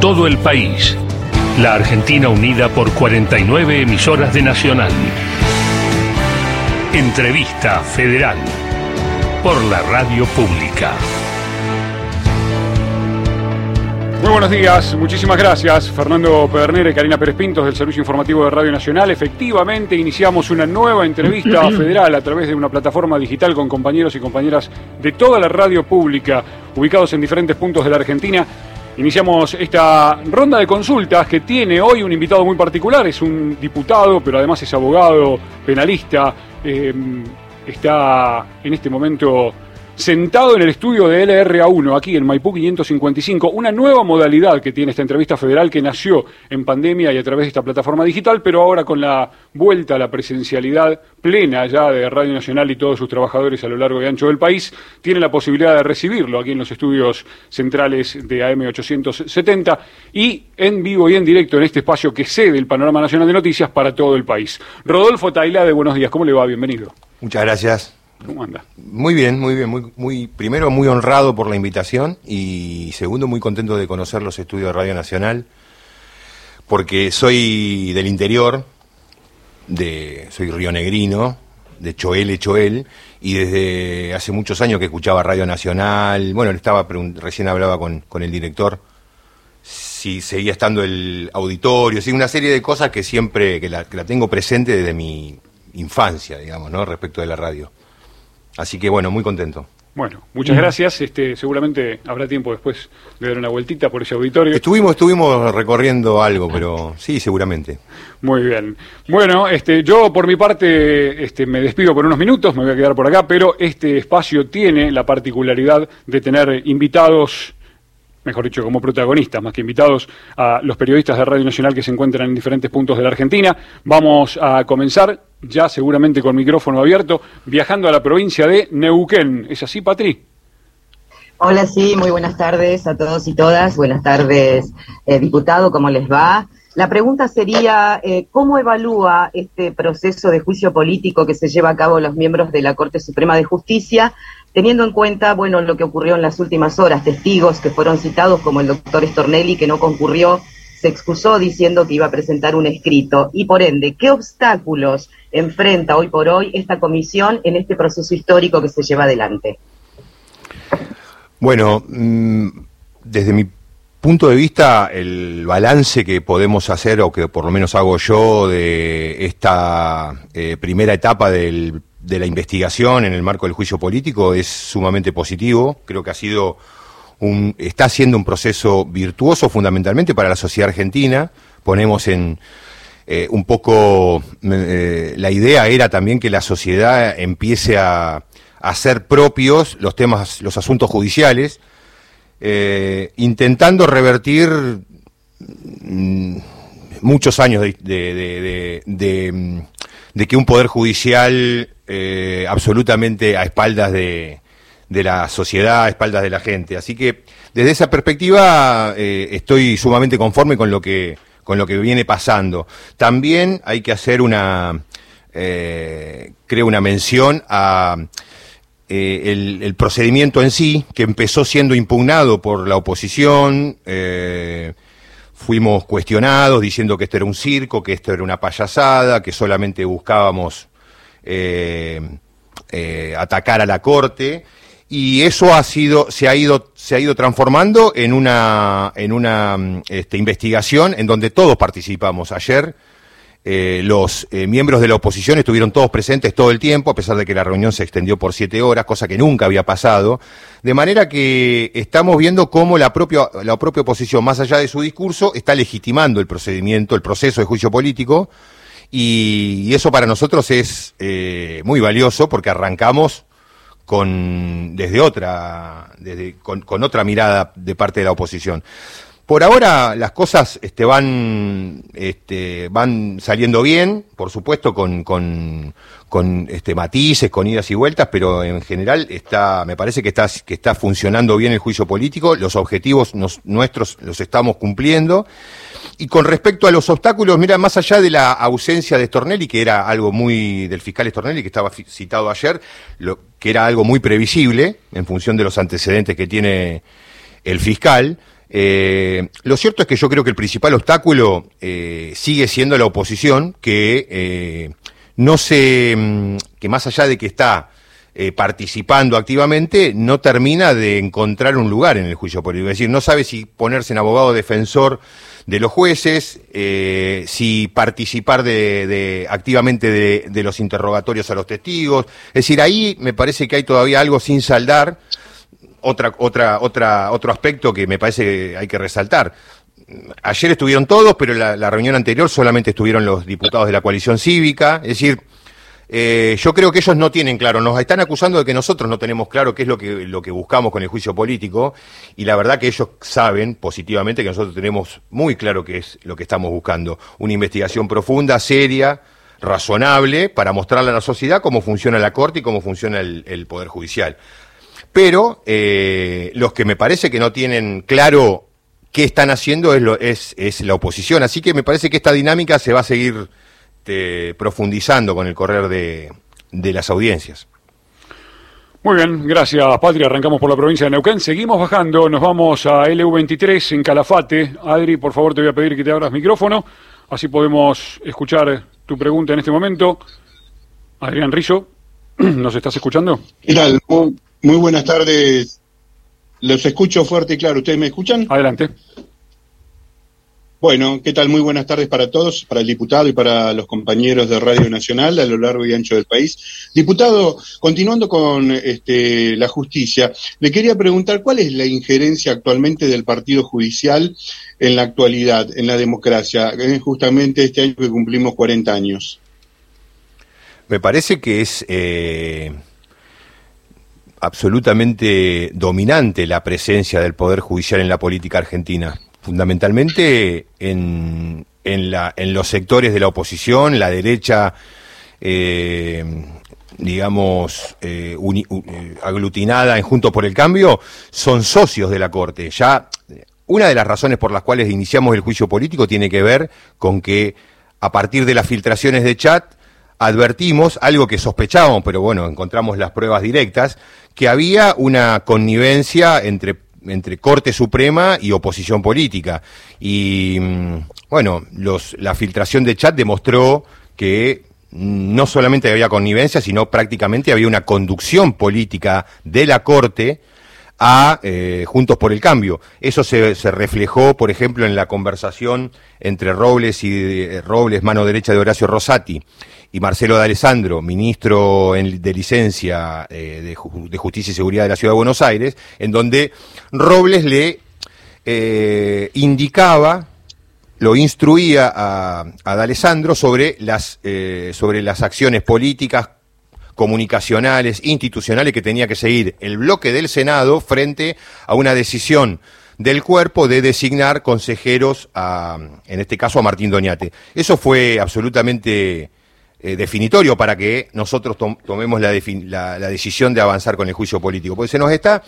todo el país. La Argentina unida por 49 emisoras de Nacional. Entrevista Federal por la Radio Pública. Muy buenos días, muchísimas gracias Fernando Pedernera y Karina Pérez Pintos del Servicio Informativo de Radio Nacional. Efectivamente, iniciamos una nueva entrevista federal a través de una plataforma digital con compañeros y compañeras de toda la radio pública ubicados en diferentes puntos de la Argentina. Iniciamos esta ronda de consultas que tiene hoy un invitado muy particular, es un diputado, pero además es abogado, penalista, eh, está en este momento sentado en el estudio de LRA1, aquí en Maipú 555, una nueva modalidad que tiene esta entrevista federal que nació en pandemia y a través de esta plataforma digital, pero ahora con la vuelta a la presencialidad plena ya de Radio Nacional y todos sus trabajadores a lo largo y ancho del país, tiene la posibilidad de recibirlo aquí en los estudios centrales de AM870 y en vivo y en directo en este espacio que cede el Panorama Nacional de Noticias para todo el país. Rodolfo Taila de Buenos Días, ¿cómo le va? Bienvenido. Muchas gracias. ¿Cómo anda? Muy bien, muy bien, muy, muy, primero muy honrado por la invitación y segundo muy contento de conocer los estudios de Radio Nacional porque soy del interior, de, soy rionegrino, de Choel, Choel, y desde hace muchos años que escuchaba Radio Nacional, bueno, estaba recién hablaba con, con el director si seguía estando el auditorio, sí, una serie de cosas que siempre, que la, que la tengo presente desde mi infancia, digamos, ¿no? Respecto de la radio. Así que bueno, muy contento. Bueno, muchas gracias. Este, seguramente habrá tiempo después de dar una vueltita por ese auditorio. Estuvimos, estuvimos recorriendo algo, pero sí, seguramente. Muy bien. Bueno, este, yo por mi parte este, me despido por unos minutos, me voy a quedar por acá, pero este espacio tiene la particularidad de tener invitados mejor dicho, como protagonistas, más que invitados a los periodistas de Radio Nacional que se encuentran en diferentes puntos de la Argentina. Vamos a comenzar ya seguramente con micrófono abierto, viajando a la provincia de Neuquén. ¿Es así, Patri? Hola, sí, muy buenas tardes a todos y todas. Buenas tardes, eh, diputado, ¿cómo les va? La pregunta sería, eh, ¿cómo evalúa este proceso de juicio político que se lleva a cabo los miembros de la Corte Suprema de Justicia, teniendo en cuenta, bueno, lo que ocurrió en las últimas horas, testigos que fueron citados como el doctor Stornelli, que no concurrió se excusó diciendo que iba a presentar un escrito y por ende, ¿qué obstáculos enfrenta hoy por hoy esta comisión en este proceso histórico que se lleva adelante? Bueno, mm, desde mi punto de vista, el balance que podemos hacer, o que por lo menos hago yo, de esta eh, primera etapa de la investigación en el marco del juicio político es sumamente positivo. Creo que ha sido está siendo un proceso virtuoso fundamentalmente para la sociedad argentina. Ponemos en eh, un poco, eh, la idea era también que la sociedad empiece a, hacer propios los temas, los asuntos judiciales, eh, intentando revertir mm, muchos años de, de, que un poder judicial absolutamente a espaldas de, de la sociedad a espaldas de la gente. Así que desde esa perspectiva eh, estoy sumamente conforme con lo que con lo que viene pasando. También hay que hacer una eh, creo una mención a eh, el, procedimiento en sí, que empezó siendo impugnado por la oposición, fuimos cuestionados diciendo que esto era un circo, que esto era una payasada, que solamente buscábamos atacar a la Corte y eso ha sido se ha ido se ha ido transformando en una en una este, investigación en donde todos participamos ayer eh, los eh, miembros de la oposición estuvieron todos presentes todo el tiempo, a pesar de que la reunión se extendió por siete horas, cosa que nunca había pasado. De manera que estamos viendo cómo la propia, la propia oposición, más allá de su discurso, está legitimando el procedimiento, el proceso de juicio político, y, eso para nosotros es eh, muy valioso porque arrancamos con desde otra desde, con, otra mirada de parte de la oposición. Por ahora las cosas este, van, este, van saliendo bien, por supuesto con, con, con este, matices, con idas y vueltas, pero en general está, me parece que está, que está funcionando bien el juicio político, los objetivos nuestros los estamos cumpliendo. Y con respecto a los obstáculos, mira, más allá de la ausencia de Stornelli, que era algo muy del fiscal Stornelli, que estaba citado ayer, lo, que era algo muy previsible en función de los antecedentes que tiene el fiscal, Eh, lo cierto es que yo creo que el principal obstáculo eh, sigue siendo la oposición, que eh, no se, mm, que más allá de que está participando activamente, no termina de encontrar un lugar en el juicio político. Es decir, no sabe si ponerse en abogado defensor de los jueces, si participar de, activamente de, de los interrogatorios a los testigos. Es decir, ahí me parece que hay todavía algo sin saldar otra, otra, otra, otro aspecto que me parece que hay que resaltar. Ayer estuvieron todos, pero la, la reunión anterior solamente estuvieron los diputados de la coalición cívica. Es decir, eh, yo creo que ellos no tienen claro, nos están acusando de que nosotros no tenemos claro qué es lo que, lo que buscamos con el juicio político, y la verdad que ellos saben positivamente que nosotros tenemos muy claro qué es lo que estamos buscando. Una investigación profunda, seria, razonable, para mostrarle a la sociedad cómo funciona la Corte y cómo funciona el Poder Judicial pero eh, los que me parece que no tienen claro qué están haciendo es, la oposición. Así que me parece que esta dinámica se va a seguir te, profundizando con el correr de, de las audiencias. Muy bien, gracias Patria. Arrancamos por la provincia de Neuquén. Seguimos bajando, nos vamos a LU23 en Calafate. Adri, por favor te voy a pedir que te abras micrófono, así podemos escuchar tu pregunta en este momento. Adrián Rizzo, ¿nos estás escuchando? ¿Qué tal? Muy buenas tardes. Los escucho fuerte y claro. ¿Ustedes me escuchan? Adelante. Bueno, ¿qué tal? Muy buenas tardes para todos, para el diputado y para los compañeros de Radio Nacional a lo largo y ancho del país. Diputado, continuando con este, la justicia, le quería preguntar cuál es la injerencia actualmente del Partido Judicial en la actualidad, en la democracia, justamente este año que cumplimos 40 años. Me parece que es eh, absolutamente dominante la presencia del Poder Judicial en la política argentina, fundamentalmente en, en, la, en los sectores de la oposición, la derecha, eh, digamos, eh, eh, aglutinada en Juntos por el Cambio, son socios de la Corte. Ya una de las razones por las cuales iniciamos el juicio político tiene que ver con que a partir de las filtraciones de chat, advertimos algo que sospechábamos, pero bueno, encontramos las pruebas directas, que había una connivencia entre, entre Corte Suprema y oposición política. Y mm, bueno, los, la filtración de chat demostró que no solamente había connivencia, sino prácticamente había una conducción política de la Corte a eh, Juntos por el Cambio. Eso se, se, reflejó, por ejemplo, en la conversación entre Robles y eh, Robles, mano derecha de Horacio Rosati, y Marcelo de Alessandro, ministro de licencia eh, de, Justicia y Seguridad de la Ciudad de Buenos Aires, en donde Robles le eh, indicaba, lo instruía a, a sobre las, eh, sobre las acciones políticas, comunicacionales, institucionales que tenía que seguir el bloque del Senado frente a una decisión del cuerpo de designar consejeros a, en este caso a Martín Doñate. Eso fue absolutamente eh, definitorio para que nosotros tomemos la, decisión de avanzar con el juicio político. Porque se nos está,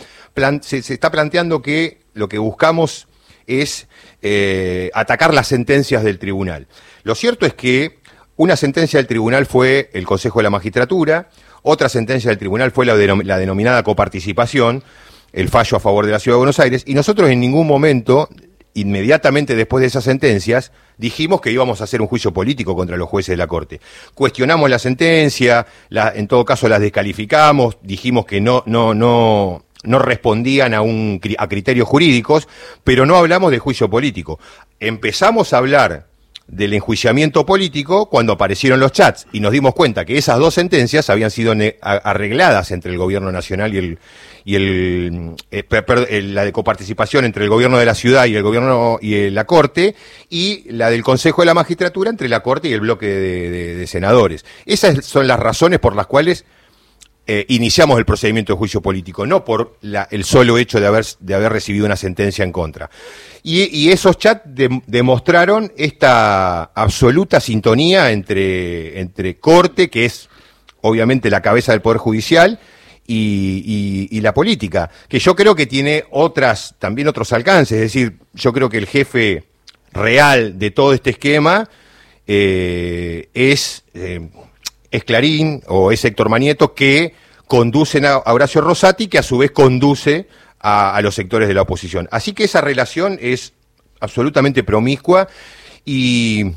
se, está planteando que lo que buscamos es eh, atacar las sentencias del tribunal. Lo cierto es que una sentencia del tribunal fue el Consejo de la Magistratura, otra sentencia del tribunal fue la, la denominada coparticipación, el fallo a favor de la Ciudad de Buenos Aires, y nosotros en ningún momento inmediatamente después de esas sentencias, dijimos que íbamos a hacer un juicio político contra los jueces de la Corte. Cuestionamos la sentencia, en todo caso las descalificamos, dijimos que no, no, no, no respondían a, un, a criterios jurídicos, pero no hablamos de juicio político. Empezamos a hablar del enjuiciamiento político cuando aparecieron los chats y nos dimos cuenta que esas dos sentencias habían sido arregladas entre el gobierno nacional y el y eh, la de coparticipación entre el gobierno de la ciudad y el gobierno y eh, la corte y la del Consejo de la Magistratura entre la corte y el bloque de, senadores. Esas son las razones por las cuales eh, iniciamos el procedimiento de juicio político, no por el solo hecho de haber, de haber recibido una sentencia en contra. Y, esos chats demostraron esta absoluta sintonía entre, entre Corte, que es obviamente la cabeza del Poder Judicial, y, la política, que yo creo que tiene otras, también otros alcances, es decir, yo creo que el jefe real de todo este esquema eh, es, eh, es Clarín o es Héctor Manieto que conducen a Horacio Rosati, que a su vez conduce a, los sectores de la oposición. Así que esa relación es absolutamente promiscua y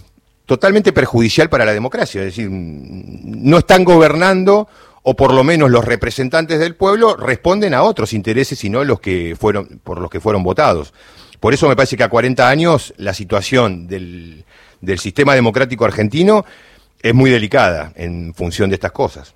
totalmente perjudicial para la democracia. Es decir, no están gobernando o por lo menos los representantes del pueblo responden a otros intereses y no los que fueron por los que fueron votados. Por eso me parece que a 40 años la situación del, del sistema democrático argentino es muy delicada en función de estas cosas.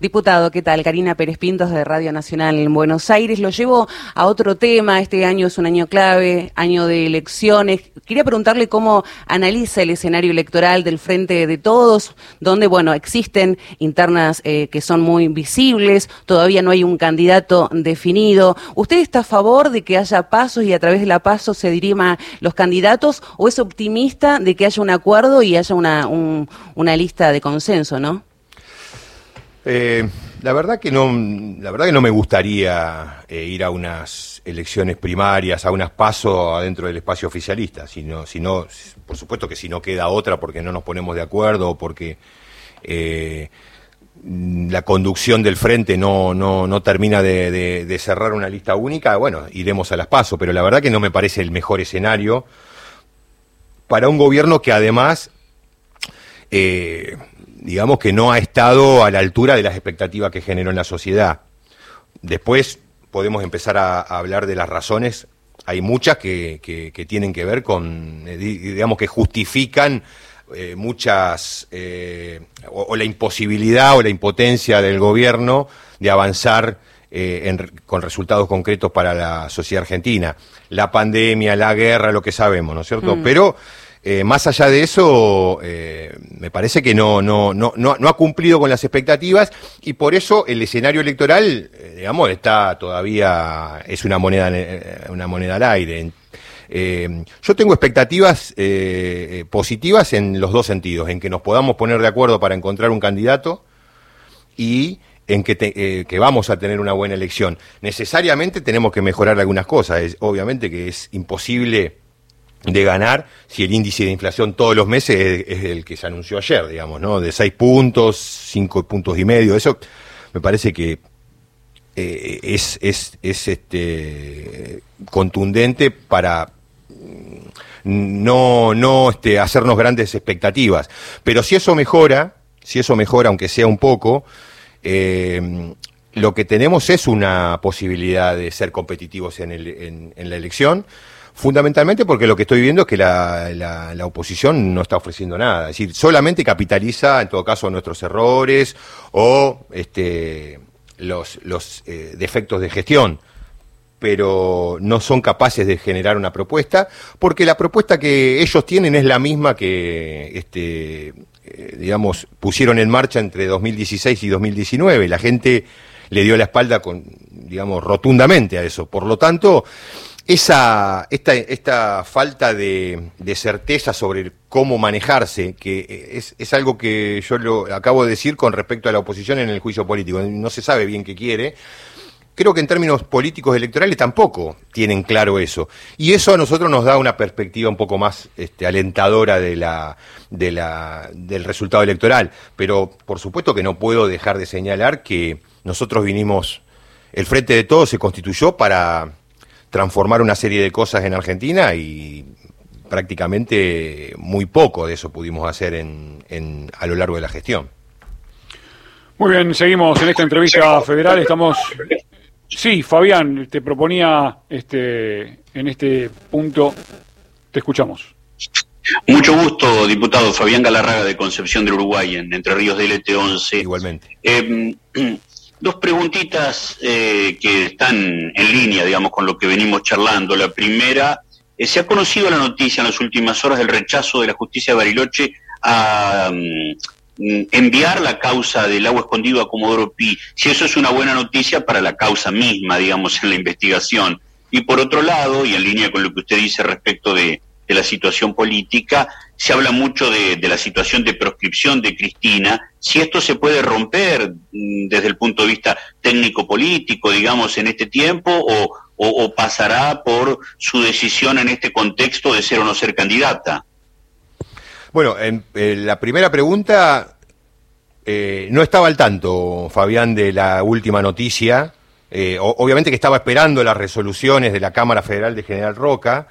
Diputado, ¿qué tal? Karina Pérez Pintos de Radio Nacional en Buenos Aires. Lo llevo a otro tema. Este año es un año clave, año de elecciones. Quería preguntarle cómo analiza el escenario electoral del Frente de Todos, donde, bueno, existen internas eh, que son muy visibles, todavía no hay un candidato definido. ¿Usted está a favor de que haya pasos y a través de la paso se dirima los candidatos o es optimista de que haya un acuerdo y haya una, una lista de consenso, no? Eh, la verdad que no, la verdad que no me gustaría eh, ir a unas elecciones primarias, a unas pasos adentro del espacio oficialista, sino, sino, por supuesto que si no queda otra porque no nos ponemos de acuerdo o porque eh, la conducción del frente no, no, no termina de, cerrar una lista única, bueno, iremos a las pasos, pero la verdad que no me parece el mejor escenario para un gobierno que además eh, digamos que no ha estado a la altura de las expectativas que generó en la sociedad. Después podemos empezar a, hablar de las razones. Hay muchas que, que, tienen que ver con, eh, digamos, que justifican eh, muchas, eh, o, la imposibilidad o la impotencia del gobierno de avanzar con resultados concretos para la sociedad argentina. La pandemia, la guerra, lo que sabemos, ¿no es cierto? Mm. Pero eh, más allá de eso, eh, me parece que no, no, no, no, ha cumplido con las expectativas y por eso el escenario electoral, eh, digamos, está todavía, es una moneda, una moneda al aire. yo tengo expectativas positivas en los dos sentidos, en que nos podamos poner de acuerdo para encontrar un candidato y en que, que, vamos a tener una buena elección. Necesariamente tenemos que mejorar algunas cosas. Es, obviamente que es imposible de ganar si el índice de inflación todos los meses es, el que se anunció ayer, digamos, ¿no? De seis puntos, cinco puntos y medio. Eso me parece que eh, es, es, es este, contundente para mm, no, no este, hacernos grandes expectativas. Pero si eso mejora, si eso mejora, aunque sea un poco, eh, lo que tenemos es una posibilidad de ser competitivos en, el, en la elección Fundamentalmente porque lo que estoy viendo es que la, la, oposición no está ofreciendo nada. Es decir, solamente capitaliza, en todo caso, nuestros errores o este, los, los eh, defectos de gestión pero no son capaces de generar una propuesta, porque la propuesta que ellos tienen es la misma que, este, eh, digamos, pusieron en marcha entre 2016 y 2019. La gente le dio la espalda, con, digamos, rotundamente a eso. Por lo tanto, esa, esta, esta falta de, certeza sobre cómo manejarse, que es, es, algo que yo lo acabo de decir con respecto a la oposición en el juicio político, no se sabe bien qué quiere, creo que en términos políticos electorales tampoco tienen claro eso. Y eso a nosotros nos da una perspectiva un poco más este, alentadora de la, de la, del resultado electoral. Pero por supuesto que no puedo dejar de señalar que nosotros vinimos, el Frente de Todos se constituyó para transformar una serie de cosas en Argentina y prácticamente muy poco de eso pudimos hacer en, a lo largo de la gestión. Muy bien, seguimos en esta entrevista federal. Estamos. Sí, Fabián, te proponía este, en este punto. Te escuchamos. Mucho gusto, diputado Fabián Galarraga de Concepción del Uruguay, en Entre Ríos del LT11. Igualmente. Eh, Dos preguntitas eh, que están en línea, digamos, con lo que venimos charlando. La primera, eh, se ha conocido la noticia en las últimas horas del rechazo de la justicia de Bariloche a mm, enviar la causa del agua escondido a Comodoro Pi. Si eso es una buena noticia para la causa misma, digamos, en la investigación. Y por otro lado, y en línea con lo que usted dice respecto de, de la situación política, se habla mucho de, la situación de proscripción de Cristina, si esto se puede romper mm, desde el punto de vista técnico-político, digamos, en este tiempo, o, pasará por su decisión en este contexto de ser o no ser candidata. Bueno, en, la primera pregunta, eh, no estaba al tanto, Fabián, de la última noticia eh, obviamente que estaba esperando las resoluciones de la Cámara Federal de General Roca.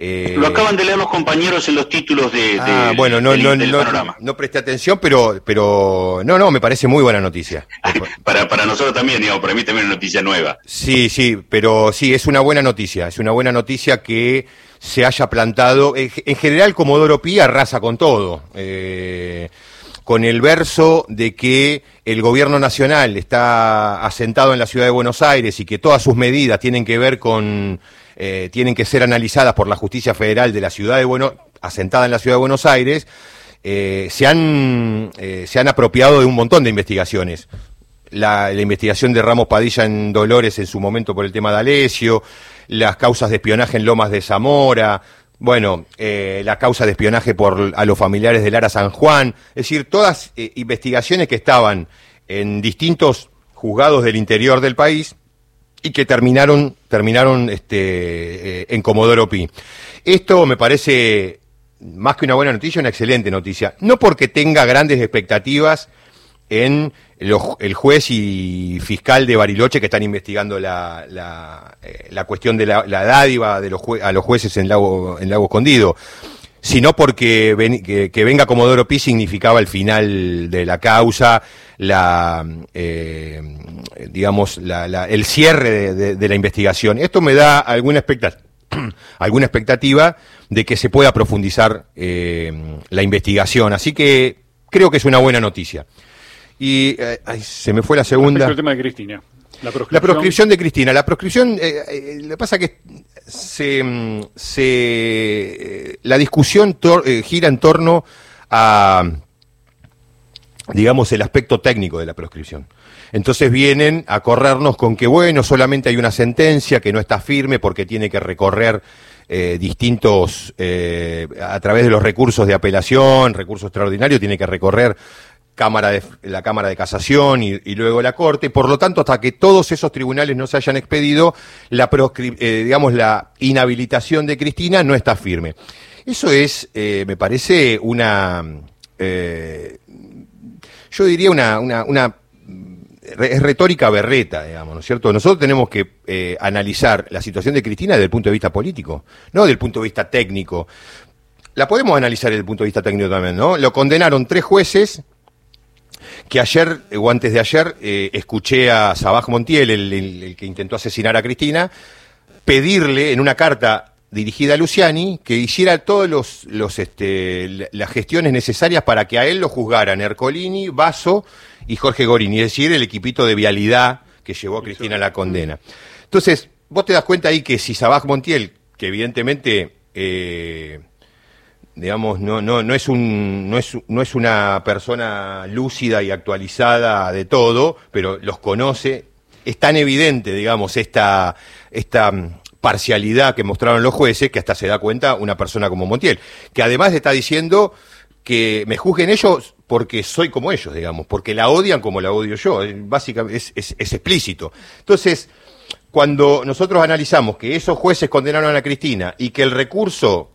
Eh, Lo acaban de leer los compañeros en los títulos de, ah, bueno, no, no, no, no, presté atención, pero, pero no, no, me parece muy buena noticia. para, para nosotros también, digamos, para mí también es una noticia nueva. Sí, sí, pero sí, es una buena noticia, es una buena noticia que se haya plantado. En, general, Comodoro Pi arrasa con todo. Eh, con el verso de que el gobierno nacional está asentado en la ciudad de Buenos Aires y que todas sus medidas tienen que ver con, eh, tienen que ser analizadas por la justicia federal de la ciudad de Buenos, asentada en la ciudad de Buenos Aires, eh, se, han, se han apropiado de un montón de investigaciones. La, investigación de Ramos Padilla en Dolores en su momento por el tema de Alesio, las causas de espionaje en Lomas de Zamora, bueno, eh, la causa de espionaje por a los familiares de Lara San Juan, es decir, todas eh, investigaciones que estaban en distintos juzgados del interior del país y que terminaron terminaron este, eh, en Comodoro Pi. Esto me parece más que una buena noticia, una excelente noticia. No porque tenga grandes expectativas en el juez y fiscal de Bariloche que están investigando la, la, eh, cuestión de la, dádiva de los a los jueces en Lago, en Lago Escondido, sino porque que, venga Comodoro Pi significaba el final de la causa, la, eh, digamos, el cierre de, la investigación. Esto me da alguna expectativa alguna expectativa de que se pueda profundizar eh, la investigación. Así que creo que es una buena noticia. Y eh, se me fue la segunda. el tema de Cristina. La proscripción. de Cristina. La proscripción, eh, eh, le pasa que se, se la discusión gira en torno a, digamos, el aspecto técnico de la proscripción. Entonces vienen a corrernos con que, bueno, solamente hay una sentencia que no está firme porque tiene que recorrer distintos, a través de los recursos de apelación, recursos extraordinarios, tiene que recorrer cámara de, la Cámara de Casación y, luego la Corte. Por lo tanto, hasta que todos esos tribunales no se hayan expedido, la, eh, digamos, la inhabilitación de Cristina no está firme. Eso es, eh, me parece, una, eh, yo diría una, una, una es retórica berreta, digamos, ¿no es cierto? Nosotros tenemos que analizar la situación de Cristina desde el punto de vista político, no desde el punto de vista técnico. La podemos analizar desde el punto de vista técnico también, ¿no? Lo condenaron tres jueces que ayer o antes de ayer eh, escuché a Sabaj Montiel, el, que intentó asesinar a Cristina, pedirle en una carta dirigida a Luciani que hiciera todas los, este, las gestiones necesarias para que a él lo juzgaran Ercolini, Vaso y Jorge Gorini, es decir, el equipito de vialidad que llevó a Cristina a la condena. Entonces, vos te das cuenta ahí que si Sabaj Montiel, que evidentemente eh, digamos, no, no, no, es un, no, es, no es una persona lúcida y actualizada de todo, pero los conoce. Es tan evidente, digamos, esta, esta parcialidad que mostraron los jueces que hasta se da cuenta una persona como Montiel, que además está diciendo que me juzguen ellos porque soy como ellos, digamos, porque la odian como la odio yo, básicamente es, es explícito. Entonces, cuando nosotros analizamos que esos jueces condenaron a Cristina y que el recurso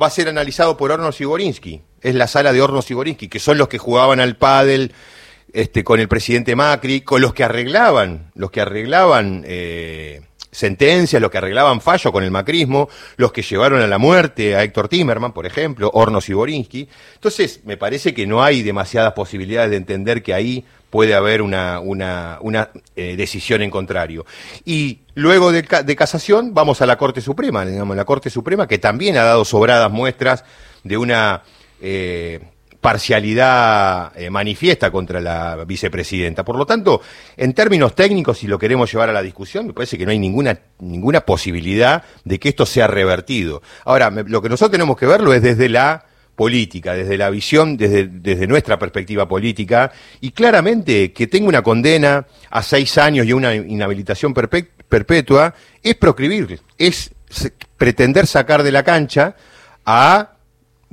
va a ser analizado por Hornos y Borinsky. Es la sala de Hornos y Borinsky, que son los que jugaban al pádel este, con el presidente Macri, con los que arreglaban, los que arreglaban eh, sentencias, los que arreglaban fallo con el macrismo, los que llevaron a la muerte a Héctor Timerman, por ejemplo, Hornos y Borinsky. Entonces, me parece que no hay demasiadas posibilidades de entender que ahí puede haber una, una, una eh, decisión en contrario. Y luego de, de, casación vamos a la Corte Suprema, digamos, la Corte Suprema que también ha dado sobradas muestras de una eh, parcialidad eh, manifiesta contra la vicepresidenta. Por lo tanto, en términos técnicos, si lo queremos llevar a la discusión, me parece que no hay ninguna, ninguna posibilidad de que esto sea revertido. Ahora, lo que nosotros tenemos que verlo es desde la política, desde la visión, desde, desde nuestra perspectiva política, y claramente que tenga una condena a seis años y una inhabilitación perpetua, es proscribir, es pretender sacar de la cancha a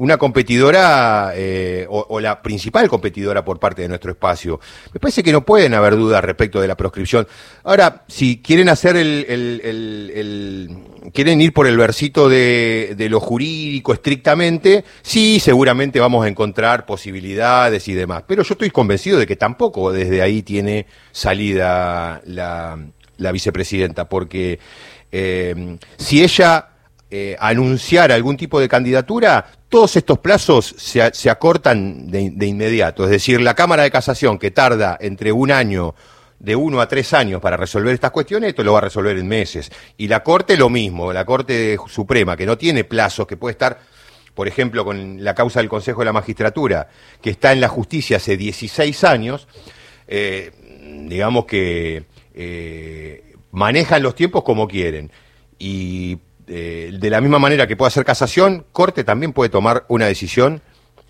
una competidora eh, o, la principal competidora por parte de nuestro espacio. Me parece que no pueden haber dudas respecto de la proscripción. Ahora, si quieren hacer el, el, quieren ir por el versito de, de, lo jurídico estrictamente, sí, seguramente vamos a encontrar posibilidades y demás. Pero yo estoy convencido de que tampoco desde ahí tiene salida la, la vicepresidenta, porque eh, si ella eh, anunciara algún tipo de candidatura, todos estos plazos se, acortan de, de, inmediato. Es decir, la Cámara de Casación, que tarda entre un año, de uno a tres años para resolver estas cuestiones, esto lo va a resolver en meses. Y la Corte lo mismo, la Corte Suprema, que no tiene plazos, que puede estar por ejemplo, con la causa del Consejo de la Magistratura, que está en la justicia hace 16 años, eh, digamos que eh, manejan los tiempos como quieren. Y eh, de la misma manera que puede hacer casación, Corte también puede tomar una decisión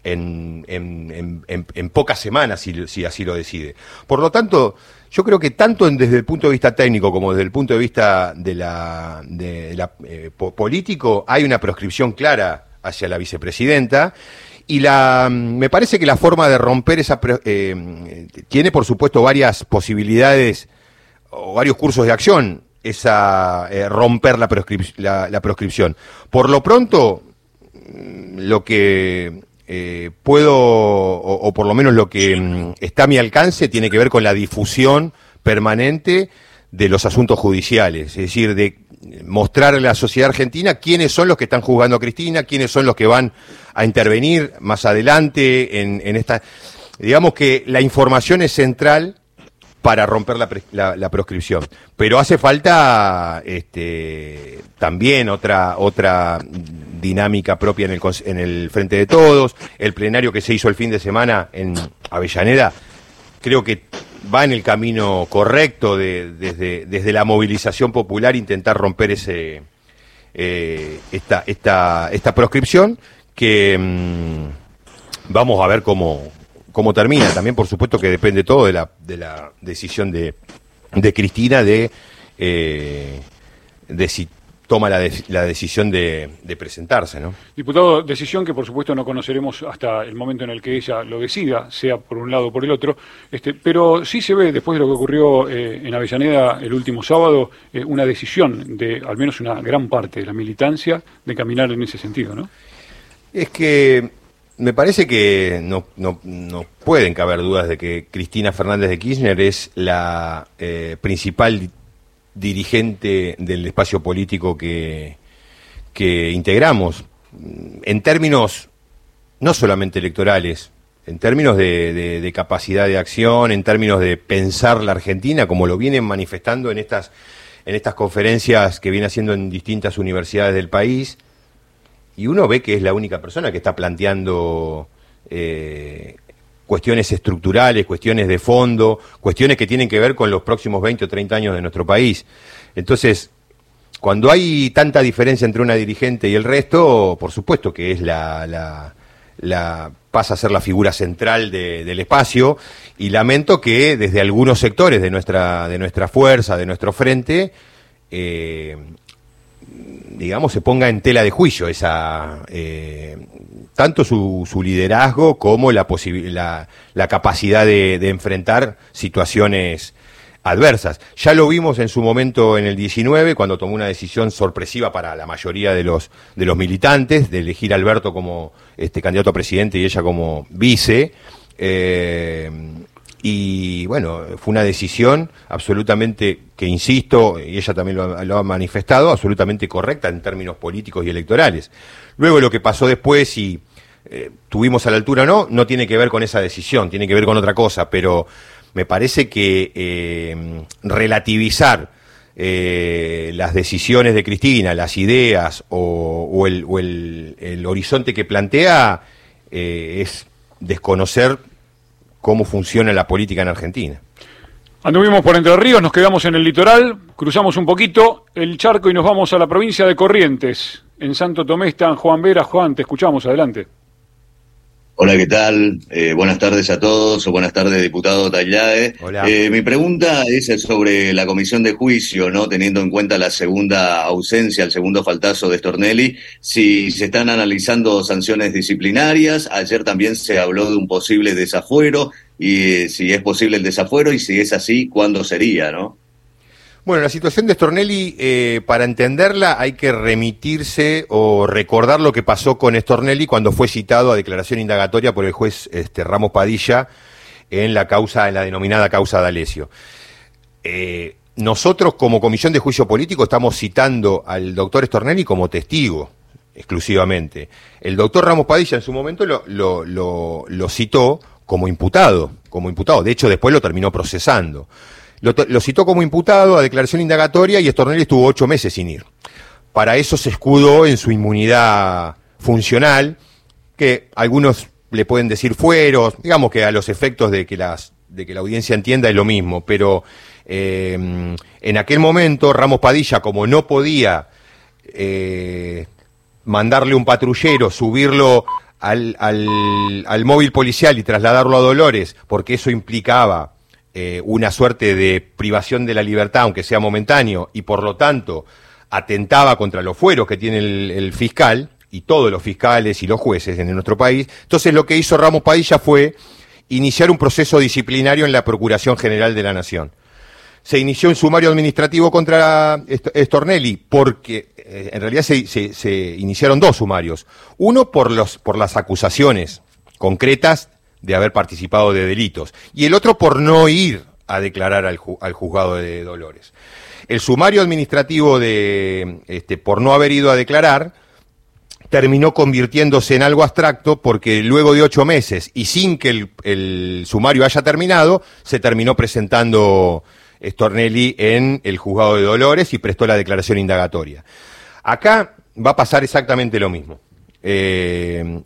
en, en, pocas semanas, si, así lo decide. Por lo tanto, yo creo que tanto desde el punto de vista técnico como desde el punto de vista de la, de la político hay una proscripción clara hacia la vicepresidenta. Y la, me parece que la forma de romper esa... Eh, tiene, por supuesto, varias posibilidades o varios cursos de acción esa eh, romper la, la, proscripción. Por lo pronto, mm, lo que eh, puedo, o, o, por lo menos lo que mm, está a mi alcance, tiene que ver con la difusión permanente de los asuntos judiciales, es decir, de mostrar a la sociedad argentina quiénes son los que están juzgando a Cristina, quiénes son los que van a intervenir más adelante en, en esta... Digamos que la información es central para romper la, la, proscripción. Pero hace falta este, también otra, otra dinámica propia en el, en el Frente de Todos. El plenario que se hizo el fin de semana en Avellaneda, creo que va en el camino correcto de, desde, desde la movilización popular intentar romper ese eh, esta, esta, esta proscripción que mm, vamos a ver cómo, cómo termina. También, por supuesto, que depende todo de la, de la decisión de, de Cristina de, eh, de si toma la, la decisión de, presentarse, ¿no? Diputado, decisión que por supuesto no conoceremos hasta el momento en el que ella lo decida, sea por un lado o por el otro, este, pero sí se ve, después de lo que ocurrió eh, en Avellaneda el último sábado, eh, una decisión de al menos una gran parte de la militancia de caminar en ese sentido, ¿no? Es que me parece que no, no, no pueden caber dudas de que Cristina Fernández de Kirchner es la eh, principal dirigente del espacio político que, que integramos, en términos no solamente electorales, en términos de, capacidad de acción, en términos de pensar la Argentina, como lo vienen manifestando en estas, en estas conferencias que viene haciendo en distintas universidades del país, y uno ve que es la única persona que está planteando eh, cuestiones estructurales, cuestiones de fondo, cuestiones que tienen que ver con los próximos 20 o 30 años de nuestro país. Entonces, cuando hay tanta diferencia entre una dirigente y el resto, por supuesto que es la, pasa a ser la figura central del espacio y lamento que desde algunos sectores de nuestra, de nuestra fuerza, de nuestro frente, eh, digamos, se ponga en tela de juicio esa, eh, tanto su, su, liderazgo como la, la, la capacidad de, enfrentar situaciones adversas. Ya lo vimos en su momento en el 19, cuando tomó una decisión sorpresiva para la mayoría de los, de los militantes, de elegir a Alberto como este, candidato a presidente y ella como vice. Eh, y bueno, fue una decisión absolutamente, que insisto, y ella también lo ha, manifestado, absolutamente correcta en términos políticos y electorales. Luego lo que pasó después, si eh, tuvimos a la altura o no, no tiene que ver con esa decisión, tiene que ver con otra cosa, pero me parece que eh, relativizar eh, las decisiones de Cristina, las ideas o, el, o el, el, horizonte que plantea es desconocer cómo funciona la política en Argentina. Anduvimos por Entre Ríos, nos quedamos en el litoral, cruzamos un poquito el charco y nos vamos a la provincia de Corrientes. En Santo Tomé están Juan Vera. Juan, te escuchamos, adelante. Hola, ¿qué tal? Eh, buenas tardes a todos, o buenas tardes, diputado Tallae. Eh, mi pregunta es sobre la comisión de juicio, ¿no? Teniendo en cuenta la segunda ausencia, el segundo faltazo de Stornelli, si se están analizando sanciones disciplinarias. Ayer también se habló de un posible desafuero, y si es posible el desafuero, y si es así, ¿cuándo sería, no? Bueno, la situación de Stornelli, eh, para entenderla hay que remitirse o recordar lo que pasó con Stornelli cuando fue citado a declaración indagatoria por el juez este, Ramos Padilla en la causa, en la denominada causa de Alesio. Eh, nosotros como Comisión de Juicio Político estamos citando al doctor Stornelli como testigo exclusivamente. El doctor Ramos Padilla en su momento lo, lo, citó como imputado, como imputado. De hecho, después lo terminó procesando. Lo, citó como imputado a declaración indagatoria y Stornelli estuvo ocho meses sin ir. Para eso se escudó en su inmunidad funcional, que algunos le pueden decir fueros, digamos que a los efectos de que las de que la audiencia entienda es lo mismo, pero eh, en aquel momento Ramos Padilla, como no podía eh, mandarle un patrullero, subirlo al, al, móvil policial y trasladarlo a Dolores, porque eso implicaba eh, una suerte de privación de la libertad, aunque sea momentáneo, y por lo tanto atentaba contra los fueros que tiene el, fiscal y todos los fiscales y los jueces en nuestro país. Entonces lo que hizo Ramos Padilla fue iniciar un proceso disciplinario en la Procuración General de la Nación. Se inició un sumario administrativo contra Stornelli porque eh, en realidad se, iniciaron dos sumarios. Uno por, los, por las acusaciones concretas de haber participado de delitos y el otro por no ir a declarar al, juzgado de Dolores. El sumario administrativo de este, por no haber ido a declarar terminó convirtiéndose en algo abstracto porque luego de ocho meses y sin que el, sumario haya terminado, se terminó presentando Stornelli en el juzgado de Dolores y prestó la declaración indagatoria. Acá va a pasar exactamente lo mismo. Eh,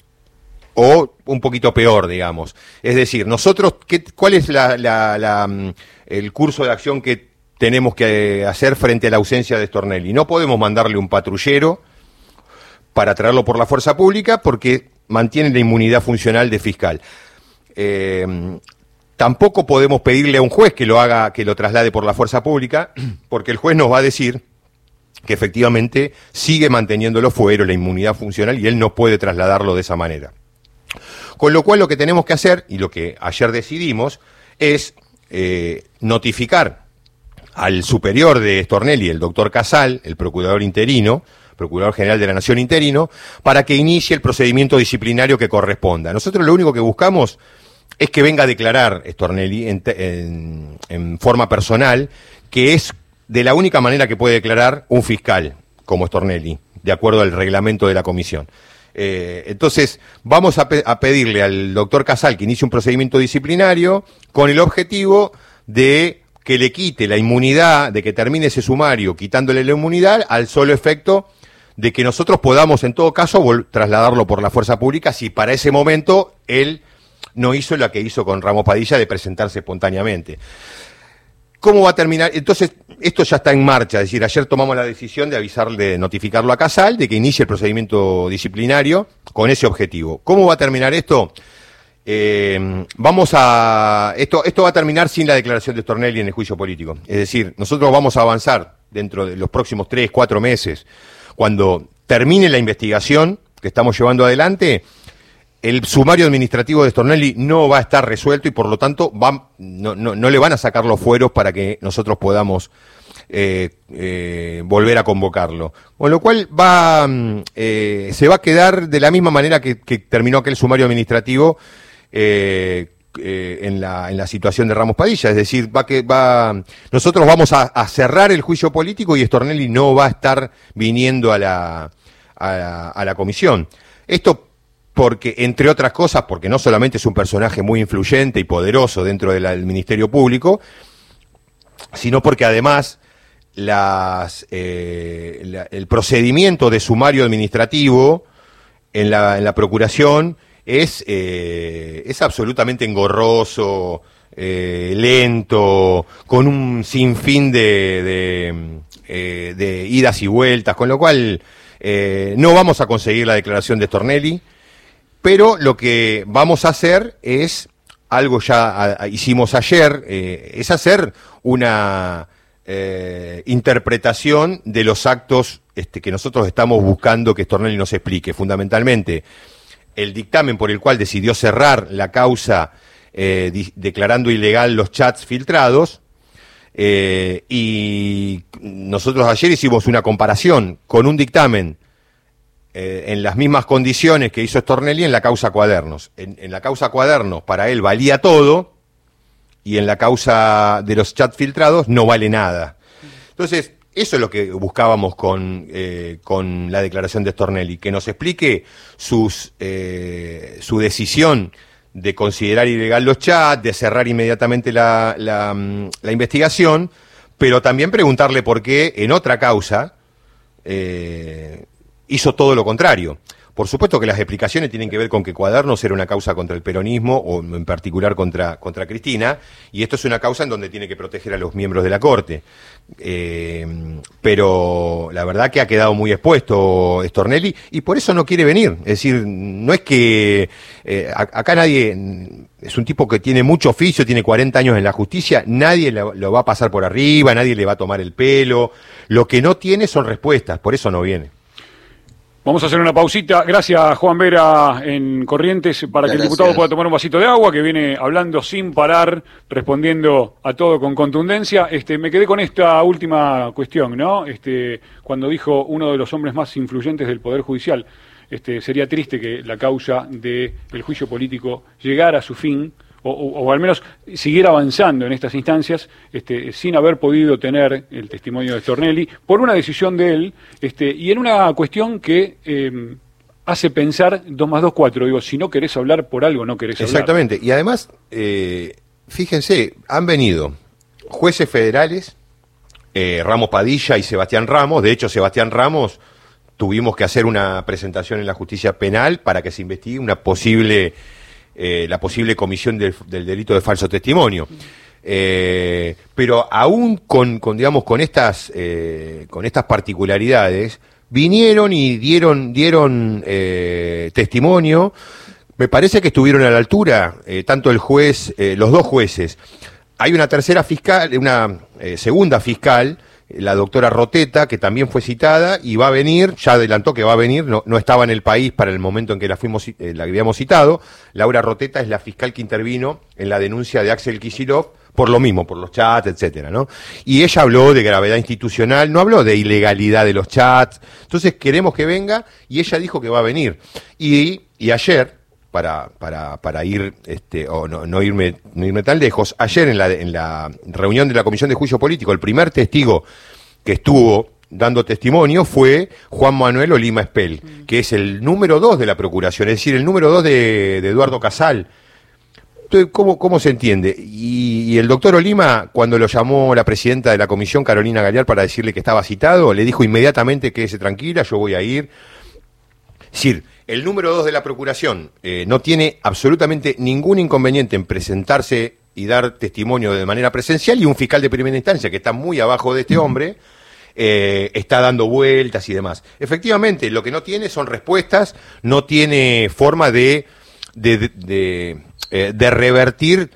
o un poquito peor, digamos. Es decir, nosotros, ¿qué, ¿cuál es mm, el curso de acción que tenemos que hacer frente a la ausencia de Stornelli? No podemos mandarle un patrullero para traerlo por la fuerza pública porque mantiene la inmunidad funcional de fiscal. Eh, tampoco podemos pedirle a un juez que lo haga, que lo traslade por la fuerza pública, porque el juez nos va a decir que efectivamente sigue manteniendo los fueros, la inmunidad funcional, y él no puede trasladarlo de esa manera. Con lo cual lo que tenemos que hacer, y lo que ayer decidimos, es eh, notificar al superior de Stornelli, el doctor Casal, el procurador interino, Procurador General de la Nación interino, para que inicie el procedimiento disciplinario que corresponda. Nosotros lo único que buscamos es que venga a declarar Stornelli en forma personal, que es de la única manera que puede declarar un fiscal como Stornelli, de acuerdo al reglamento de la comisión. Eh, entonces, vamos a, pedirle al doctor Casal que inicie un procedimiento disciplinario con el objetivo de que le quite la inmunidad, de que termine ese sumario quitándole la inmunidad al solo efecto de que nosotros podamos, en todo caso, trasladarlo por la fuerza pública si para ese momento él no hizo lo que hizo con Ramos Padilla de presentarse espontáneamente. ¿Cómo va a terminar? Entonces, esto ya está en marcha, es decir, ayer tomamos la decisión de avisarle, de notificarlo a Casal, de que inicie el procedimiento disciplinario con ese objetivo. ¿Cómo va a terminar esto? Eh, vamos a. Esto, esto va a terminar sin la declaración de Stornelli en el juicio político. Es decir, nosotros vamos a avanzar dentro de los próximos tres, cuatro meses, cuando termine la investigación que estamos llevando adelante, el sumario administrativo de Stornelli no va a estar resuelto y por lo tanto no, le van a sacar los fueros para que nosotros podamos eh, eh, volver a convocarlo. Con lo cual va, mm, eh, se va a quedar de la misma manera que, terminó aquel sumario administrativo en, la, situación de Ramos Padilla. Es decir, va que va, nosotros vamos a, cerrar el juicio político y Stornelli no va a estar viniendo a la, a a la comisión. Esto porque, entre otras cosas, porque no solamente es un personaje muy influyente y poderoso dentro del Ministerio Público, sino porque además las, eh, el procedimiento de sumario administrativo en la, en la Procuración es, eh, es absolutamente engorroso, eh, lento, con un sinfín de, de, de, idas y vueltas, con lo cual no vamos a conseguir la declaración de Stornelli pero lo que vamos a hacer es algo ya hicimos ayer, eh, es hacer una eh, interpretación de los actos este, que nosotros estamos buscando que Stornelli nos explique. Fundamentalmente, el dictamen por el cual decidió cerrar la causa eh, declarando ilegal los chats filtrados. y nosotros ayer hicimos una comparación con un dictamen eh, en las mismas condiciones que hizo Stornelli en la causa Cuadernos. En, la causa Cuadernos para él valía todo y en la causa de los chats filtrados no vale nada. Entonces, eso es lo que buscábamos con, eh, con la declaración de Stornelli, que nos explique sus, eh, su decisión de considerar ilegal los chats, de cerrar inmediatamente la, la, mm, investigación, pero también preguntarle por qué en otra causa hizo todo lo contrario. Por supuesto que las explicaciones tienen que ver con que Cuadernos era una causa contra el peronismo, o en particular contra, Cristina, y esto es una causa en donde tiene que proteger a los miembros de la Corte. Eh, pero la verdad que ha quedado muy expuesto Stornelli y por eso no quiere venir. Es decir, no es que eh, acá nadie es un tipo que tiene mucho oficio, tiene 40 años en la justicia, nadie lo va a pasar por arriba, nadie le va a tomar el pelo. Lo que no tiene son respuestas, por eso no viene. Vamos a hacer una pausita. Gracias, Juan Vera, en Corrientes, para que el diputado pueda tomar un vasito de agua, que viene hablando sin parar, respondiendo a todo con contundencia. Este, me quedé con esta última cuestión, ¿no? Este, cuando dijo uno de los hombres más influyentes del Poder Judicial, este, sería triste que la causa del juicio político llegara a su fin o, al menos seguir avanzando en estas instancias este, sin haber podido tener el testimonio de Stornelli por una decisión de él este, y en una cuestión que em, hace pensar 2 más 2, 4. Digo, si no querés hablar por algo, no querés hablar. Exactamente. Y además, eh, fíjense, han venido jueces federales, eh, Ramos Padilla y Sebastián Ramos. De hecho, Sebastián Ramos tuvimos que hacer una presentación en la justicia penal para que se investigue una posible eh, la posible comisión del, delito de falso testimonio. Eh, pero aún con, digamos, con estas, eh, con estas particularidades, vinieron y dieron, dieron testimonio. Me parece que estuvieron a la altura, tanto el juez, los dos jueces. Hay una tercera fiscal, una segunda fiscal, la doctora Roteta, que también fue citada y va a venir, ya adelantó que va a venir, no, no estaba en el país para el momento en que la, fuimos, eh, la habíamos citado. Laura Roteta es la fiscal que intervino en la denuncia de Axel Kicillof por lo mismo, por los chats, etcétera, ¿no? Y ella habló de gravedad institucional, no habló de ilegalidad de los chats. Entonces queremos que venga y ella dijo que va a venir. Y, y ayer, para, para, para ir, este, o no, no, irme, no irme tan lejos, ayer en la, en la reunión de la Comisión de Juicio Político, el primer testigo que estuvo dando testimonio fue Juan Manuel Olima Espel, mm. que es el número dos de la Procuración, es decir, el número dos de, Eduardo Casal. Entonces, ¿cómo, ¿cómo, se entiende? Y, y, el doctor Olima, cuando lo llamó la presidenta de la comisión, Carolina Gallar, para decirle que estaba citado, le dijo inmediatamente que se tranquila, yo voy a ir. Es decir, el número dos de la Procuración eh, no tiene absolutamente ningún inconveniente en presentarse y dar testimonio de manera presencial y un fiscal de primera instancia que está muy abajo de este hombre eh, está dando vueltas y demás. Efectivamente, lo que no tiene son respuestas, no tiene forma de, de, de, eh, revertir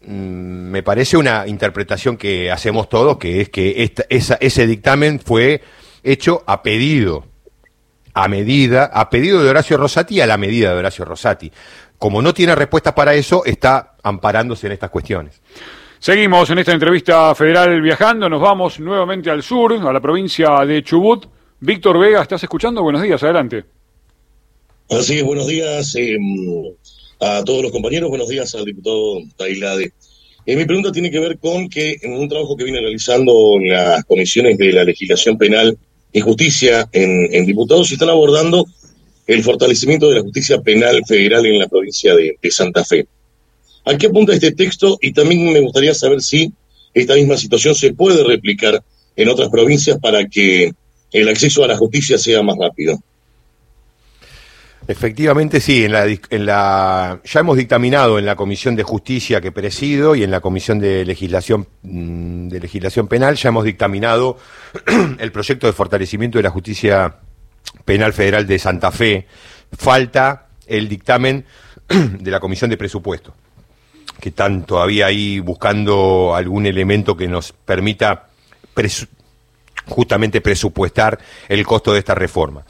mm, me parece una interpretación que hacemos todos, que es que esta, esa, ese dictamen fue hecho a pedido a medida, a pedido de Horacio Rosati y a la medida de Horacio Rosati. Como no tiene respuesta para eso, está amparándose en estas cuestiones. Seguimos en esta entrevista federal viajando, nos vamos nuevamente al sur, a la provincia de Chubut. Víctor Vega, ¿estás escuchando? Buenos días, adelante. Así es, buenos días eh, a todos los compañeros, buenos días al diputado Tailade. Eh, mi pregunta tiene que ver con que en un trabajo que viene realizando en las comisiones de la legislación penal y justicia en, diputados se están abordando el fortalecimiento de la justicia penal federal en la provincia de, Santa Fe. ¿A qué apunta este texto? Y también me gustaría saber si esta misma situación se puede replicar en otras provincias para que el acceso a la justicia sea más rápido. Efectivamente, sí. En la, en la, ya hemos dictaminado en la Comisión de Justicia que presido y en la Comisión de Legislación, mm, de Legislación Penal ya hemos dictaminado el proyecto de fortalecimiento de la justicia penal federal de Santa Fe. Falta el dictamen de la Comisión de Presupuesto, que están todavía ahí buscando algún elemento que nos permita justamente presupuestar el costo de esta reforma.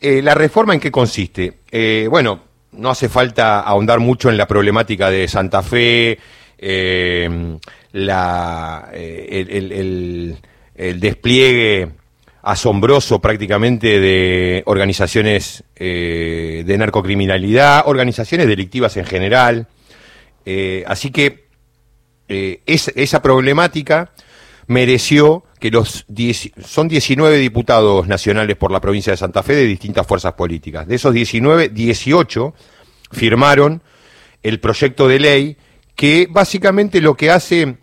Eh, ¿La reforma en qué consiste? Eh, bueno, no hace falta ahondar mucho en la problemática de Santa Fe, eh, la, el, despliegue asombroso prácticamente de organizaciones de narcocriminalidad, organizaciones delictivas en general. así que eh, esa problemática mereció que los son 19 diputados nacionales por la provincia de Santa Fe de distintas fuerzas políticas. De esos 19, 18 firmaron el proyecto de ley que básicamente lo que hace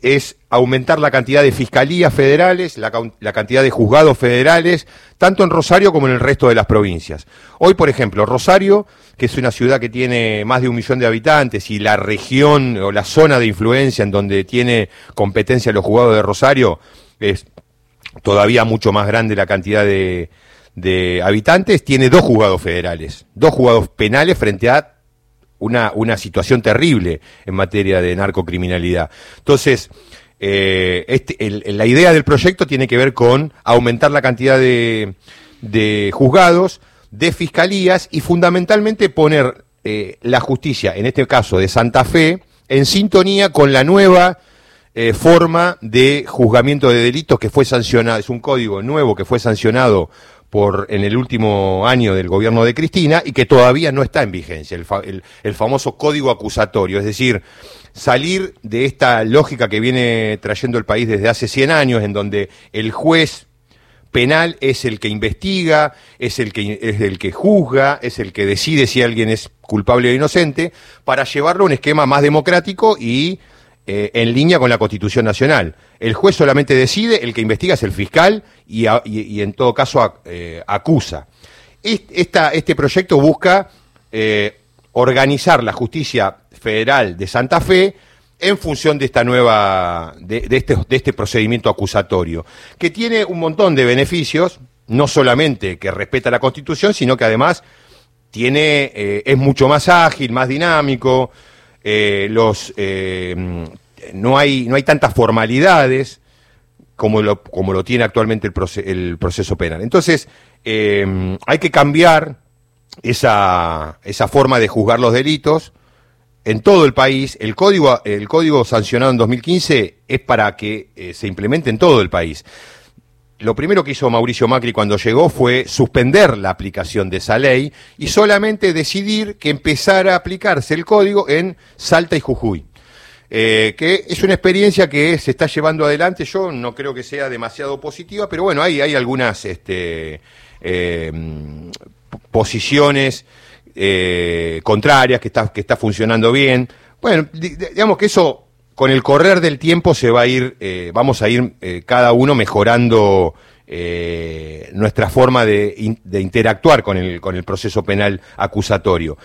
es aumentar la cantidad de fiscalías federales, la, cantidad de juzgados federales, tanto en Rosario como en el resto de las provincias. Hoy, por ejemplo, Rosario, que es una ciudad que tiene más de un millón de habitantes y la región o la zona de influencia en donde tiene competencia los juzgados de Rosario es todavía mucho más grande la cantidad de, de habitantes, tiene dos juzgados federales, dos juzgados penales frente a una, una situación terrible en materia de narcocriminalidad. Entonces, eh, este, la idea del proyecto tiene que ver con aumentar la cantidad de, juzgados, de fiscalías y fundamentalmente poner eh, la justicia, en este caso de Santa Fe, en sintonía con la nueva eh, forma de juzgamiento de delitos que fue sancionado, es un código nuevo que fue sancionado por en el último año del gobierno de Cristina y que todavía no está en vigencia, el famoso código acusatorio, es decir, salir de esta lógica que viene trayendo el país desde hace 100 años, en donde el juez penal es el que investiga, es el que, es el que juzga, es el que decide si alguien es culpable o inocente, para llevarlo a un esquema más democrático y eh, en línea con la Constitución Nacional. El juez solamente decide, el que investiga es el fiscal y, en todo caso eh, acusa. este proyecto busca eh, organizar la justicia federal de Santa Fe en función de esta nueva, de, este, de este procedimiento acusatorio, que tiene un montón de beneficios, no solamente que respeta la Constitución, sino que además tiene, es mucho más ágil, más dinámico, eh, los, eh, no, hay, no hay tantas formalidades como lo, como lo tiene actualmente el, el proceso penal. Entonces, hay que cambiar esa, esa forma de juzgar los delitos en todo el país. El código, el código sancionado en 2015 es para que eh, se implemente en todo el país. Lo primero que hizo Mauricio Macri cuando llegó fue suspender la aplicación de esa ley y solamente decidir que empezara a aplicarse el código en Salta y Jujuy. Eh, que es una experiencia que se está llevando adelante. Yo no creo que sea demasiado positiva, pero bueno, hay, hay algunas este, eh, posiciones eh, contrarias, que está, que está funcionando bien. Bueno, digamos que eso con el correr del tiempo se va a ir, eh, vamos a ir eh, cada uno mejorando nuestra forma de, interactuar con el, con el proceso penal acusatorio.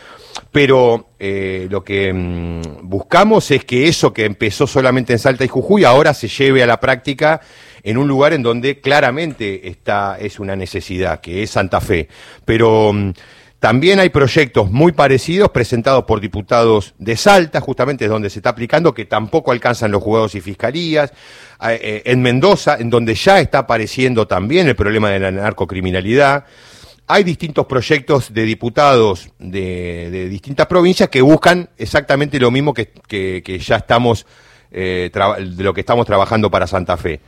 Pero lo que mm, buscamos es que eso que empezó solamente en Salta y Jujuy ahora se lleve a la práctica en un lugar en donde claramente está, es una necesidad, que es Santa Fe. Pero mm, también hay proyectos muy parecidos presentados por diputados de Salta, justamente es donde se está aplicando, que tampoco alcanzan los juzgados y fiscalías. Eh, eh, en Mendoza, en donde ya está apareciendo también el problema de la narcocriminalidad. Hay distintos proyectos de diputados de, distintas provincias que buscan exactamente lo mismo que, ya estamos, eh, de lo que estamos trabajando para Santa Fe.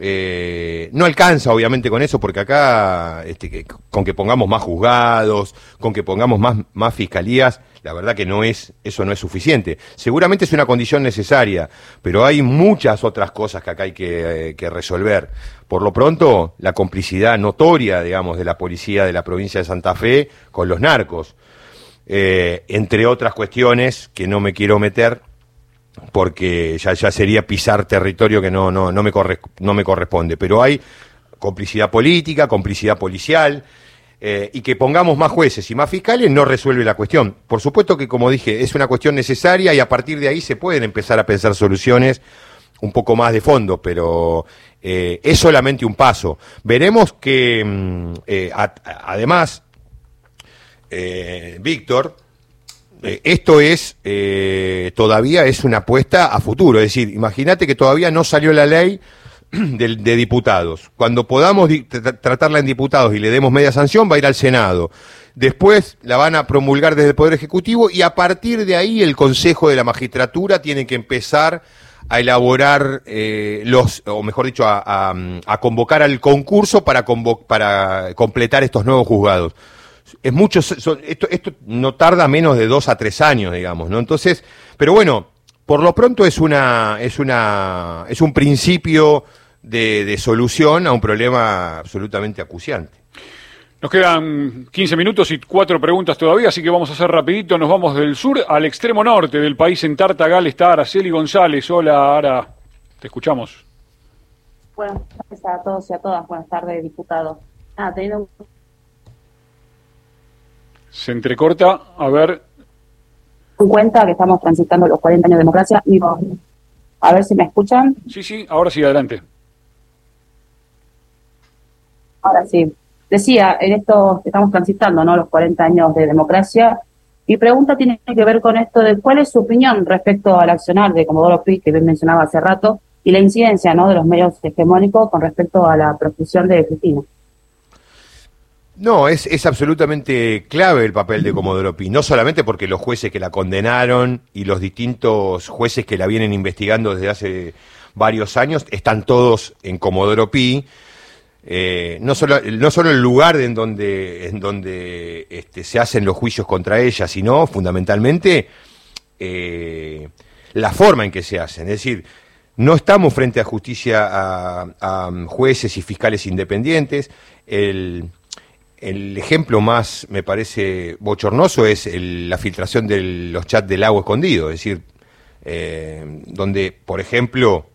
Eh, no alcanza, obviamente, con eso, porque acá, este, con que pongamos más juzgados, con que pongamos más, más fiscalías, la verdad que no es, eso no es suficiente. Seguramente es una condición necesaria, pero hay muchas otras cosas que acá hay que, eh, resolver. Por lo pronto, la complicidad notoria, digamos, de la policía de la provincia de Santa Fe con los narcos, eh, entre otras cuestiones que no me quiero meter, porque ya, ya sería pisar territorio que no, no, no, me no me corresponde. Pero hay complicidad política, complicidad policial, eh, y que pongamos más jueces y más fiscales no resuelve la cuestión. Por supuesto que, como dije, es una cuestión necesaria y a partir de ahí se pueden empezar a pensar soluciones un poco más de fondo, pero eh, es solamente un paso. Veremos que, mm, eh, además, Víctor, eh, esto es eh, todavía es una apuesta a futuro. Es decir, imagínate que todavía no salió la ley de, diputados. Cuando podamos tratarla en diputados y le demos media sanción, va a ir al Senado. Después la van a promulgar desde el Poder Ejecutivo y a partir de ahí el Consejo de la Magistratura tiene que empezar a elaborar eh, los, o mejor dicho, a, convocar al concurso para, para completar estos nuevos juzgados es mucho, esto, esto no tarda menos de dos a tres años, digamos, ¿no? Entonces, pero bueno, por lo pronto es una, es una, es un principio de, de solución a un problema absolutamente acuciante. Nos quedan 15 minutos y cuatro preguntas todavía, así que vamos a hacer rapidito. Nos vamos del sur al extremo norte del país. En Tartagal está Araceli González. Hola, Ara. Te escuchamos. Buenas tardes a todos y a todas. Buenas tardes, diputado. Ah, teniendo... Se entrecorta. A ver. En cuenta que estamos transitando los 40 años de democracia. A ver si me escuchan. Sí, sí, ahora sí, adelante. Ahora sí. Decía, en esto estamos transitando, ¿no? Los 40 años de democracia. Mi pregunta tiene que ver con esto de cuál es su opinión respecto al accionar de Comodoro Pi, que bien mencionaba hace rato, y la incidencia, ¿no? De los medios hegemónicos con respecto a la profusión de Cristina. No, es, absolutamente clave el papel de Comodoro Pi, no solamente porque los jueces que la condenaron y los distintos jueces que la vienen investigando desde hace varios años están todos en Comodoro Pi, eh, no, solo, no solo el lugar en donde, en donde este, se hacen los juicios contra ella, sino fundamentalmente eh, la forma en que se hacen. Es decir, no estamos frente a justicia a, jueces y fiscales independientes. El, ejemplo más, me parece, bochornoso es la filtración de los chats del agua escondido. Es decir, eh, donde, por ejemplo,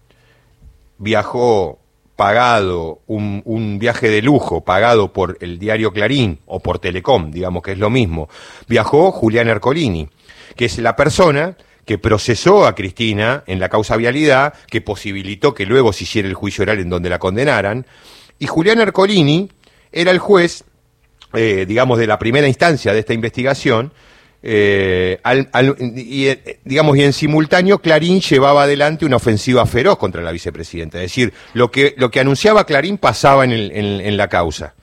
viajó pagado, un, viaje de lujo pagado por el diario Clarín o por Telecom, digamos que es lo mismo, viajó Julián Ercolini, que es la persona que procesó a Cristina en la causa vialidad, que posibilitó que luego se hiciera el juicio oral en donde la condenaran, y Julián Ercolini era el juez, eh, digamos, de la primera instancia de esta investigación, eh, y, eh, digamos, y en simultáneo Clarín llevaba adelante una ofensiva feroz contra la vicepresidenta. Es decir, lo que, lo que anunciaba Clarín pasaba en, la causa.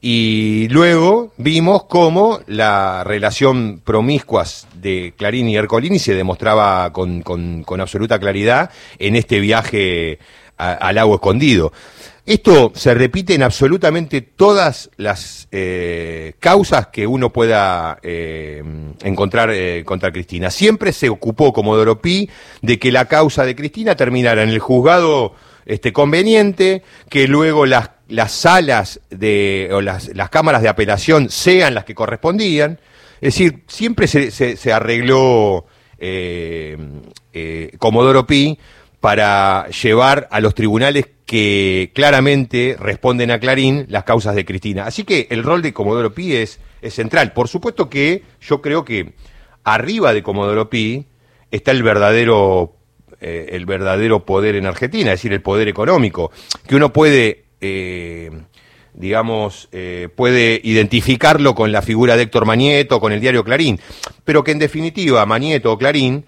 Y luego vimos cómo la relación promiscuas de Clarín y Ercolini se demostraba con, con, con absoluta claridad en este viaje al agua escondido. Esto se repite en absolutamente todas las eh, causas que uno pueda eh, encontrar eh, contra Cristina. Siempre se ocupó como Doropí de que la causa de Cristina terminara en el juzgado este, conveniente, que luego las, las salas de, o las, las cámaras de apelación sean las que correspondían. Es decir, siempre se, se, se arregló eh, Comodoro Pi para llevar a los tribunales que claramente responden a Clarín las causas de Cristina. Así que el rol de Comodoro Pi es, central. Por supuesto que yo creo que arriba de Comodoro Pi está el verdadero, eh, el verdadero poder en Argentina, es decir, el poder económico, que uno puede... Eh, digamos, eh, puede identificarlo con la figura de Héctor Manieto, con el diario Clarín, pero que en definitiva Manieto o Clarín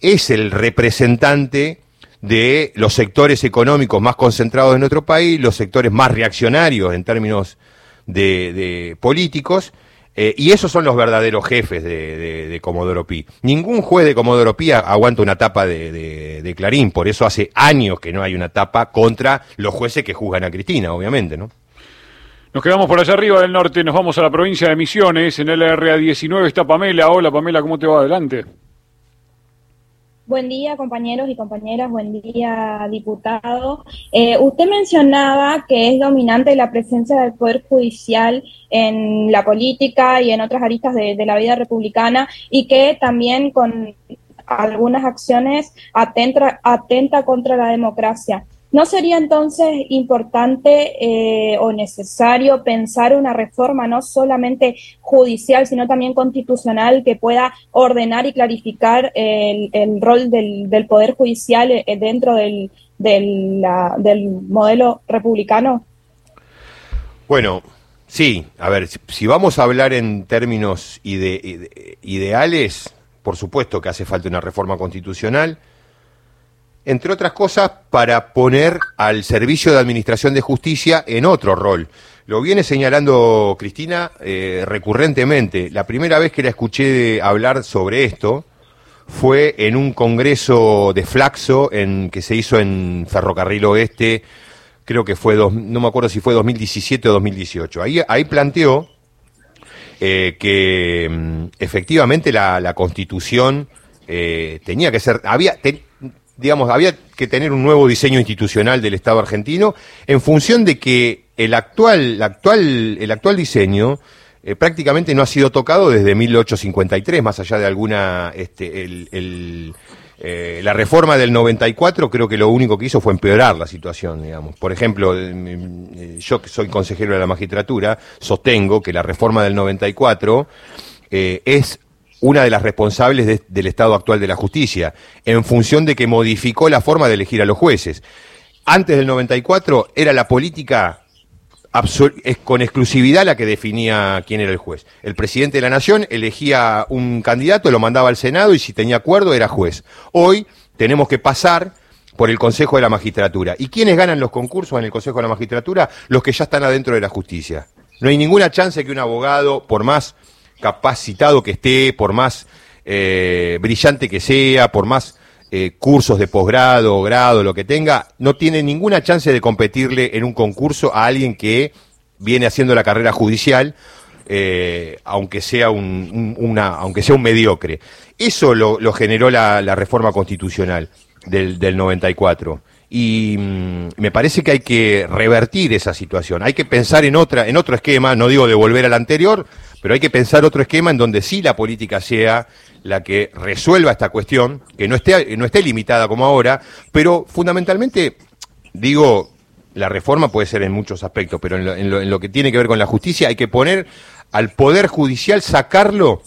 es el representante de los sectores económicos más concentrados en nuestro país, los sectores más reaccionarios en términos de, políticos, eh, y esos son los verdaderos jefes de, de, Comodoro Pi. Ningún juez de Comodoro Pi aguanta una tapa de, Clarín, por eso hace años que no hay una tapa contra los jueces que juzgan a Cristina, obviamente, ¿no? Nos quedamos por allá arriba del norte, nos vamos a la provincia de Misiones, en el RA19 está Pamela. Hola Pamela, ¿cómo te va adelante? Buen día, compañeros y compañeras. Buen día, diputado. Eh, usted mencionaba que es dominante la presencia del Poder Judicial en la política y en otras aristas de, la vida republicana y que también con algunas acciones atenta, atenta contra la democracia. ¿No sería entonces importante eh, o necesario pensar una reforma no solamente judicial, sino también constitucional que pueda ordenar y clarificar el, rol del, Poder Judicial eh, dentro del, del, modelo republicano? Bueno, sí, a ver, si vamos a hablar en términos ideales, por supuesto que hace falta una reforma constitucional entre otras cosas, para poner al Servicio de Administración de Justicia en otro rol. Lo viene señalando Cristina eh, recurrentemente. La primera vez que la escuché hablar sobre esto fue en un congreso de Flaxo en, que se hizo en Ferrocarril Oeste, creo que fue, no me acuerdo si fue 2017 o 2018. Ahí, ahí planteó eh, que mm, efectivamente la, la Constitución eh, tenía que ser, había, digamos, había que tener un nuevo diseño institucional del Estado argentino en función de que el actual, actual, el actual diseño eh, prácticamente no ha sido tocado desde 1853, más allá de alguna, este, el, eh, la reforma del 94 creo que lo único que hizo fue empeorar la situación, digamos. Por ejemplo, yo que soy consejero de la magistratura, sostengo que la reforma del 94 es una de las responsables del estado actual de la justicia, en función de que modificó la forma de elegir a los jueces. Antes del 94 era la política con exclusividad la que definía quién era el juez. El presidente de la nación elegía un candidato, lo mandaba al Senado y si tenía acuerdo era juez. Hoy tenemos que pasar por el Consejo de la Magistratura. ¿Y quiénes ganan los concursos en el Consejo de la Magistratura? Los que ya están adentro de la justicia. No hay ninguna chance que un abogado, por más capacitado que esté, por más eh, brillante que sea, por más eh, cursos de posgrado, grado, lo que tenga, no tiene ninguna chance de competirle en un concurso a alguien que viene haciendo la carrera judicial, eh, aunque sea un, una, aunque sea un mediocre. Eso lo, generó la, reforma constitucional del, del 94 y mm, me parece que hay que revertir esa situación. Hay que pensar en otra, en otro esquema, no digo de volver al anterior, pero hay que pensar otro esquema en donde sí la política sea la que resuelva esta cuestión, que no esté, no esté limitada como ahora, pero fundamentalmente, digo, la reforma puede ser en muchos aspectos, pero en lo, en lo, que tiene que ver con la justicia hay que poner al Poder Judicial, sacarlo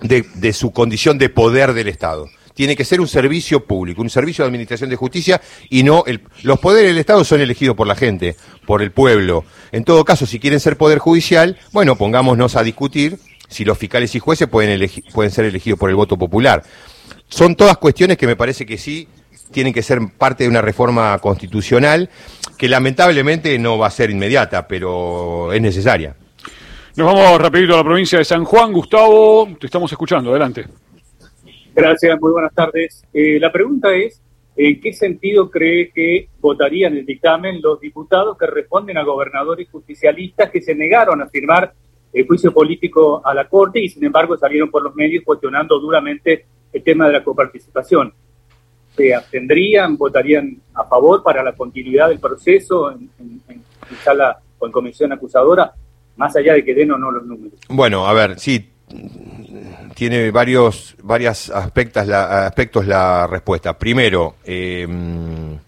de, de su condición de poder del Estado tiene que ser un servicio público, un servicio de administración de justicia y no el, los poderes del Estado son elegidos por la gente, por el pueblo. En todo caso, si quieren ser poder judicial, bueno, pongámonos a discutir si los fiscales y jueces pueden, pueden ser elegidos por el voto popular. Son todas cuestiones que me parece que sí tienen que ser parte de una reforma constitucional que lamentablemente no va a ser inmediata, pero es necesaria. Nos vamos rapidito a la provincia de San Juan. Gustavo, te estamos escuchando. Adelante. Gracias, muy buenas tardes. Eh, la pregunta es, ¿en qué sentido cree que votarían el dictamen los diputados que responden a gobernadores justicialistas que se negaron a firmar el juicio político a la Corte y sin embargo salieron por los medios cuestionando duramente el tema de la coparticipación? ¿Se abstendrían, votarían a favor para la continuidad del proceso en, sala o en comisión acusadora, más allá de que den o no los números? Bueno, a ver, sí, tiene varios varias aspectos la, aspectos la respuesta. Primero, em,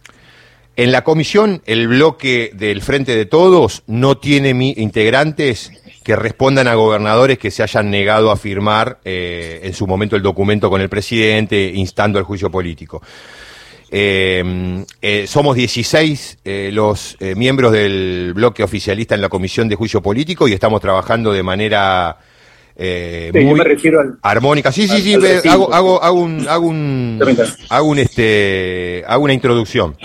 en la comisión el bloque del Frente de Todos no tiene integrantes que respondan a gobernadores que se hayan negado a firmar eh, en su momento el documento con el presidente instando el juicio político. Em, eh, somos 16 eh, los miembros del bloque oficialista en la Comisión de Juicio Político y estamos trabajando de manera eh, muy armónica. Sí, sí, sí, hago, hago, hago, un, hago, un, hago, un, este, hago una introducción.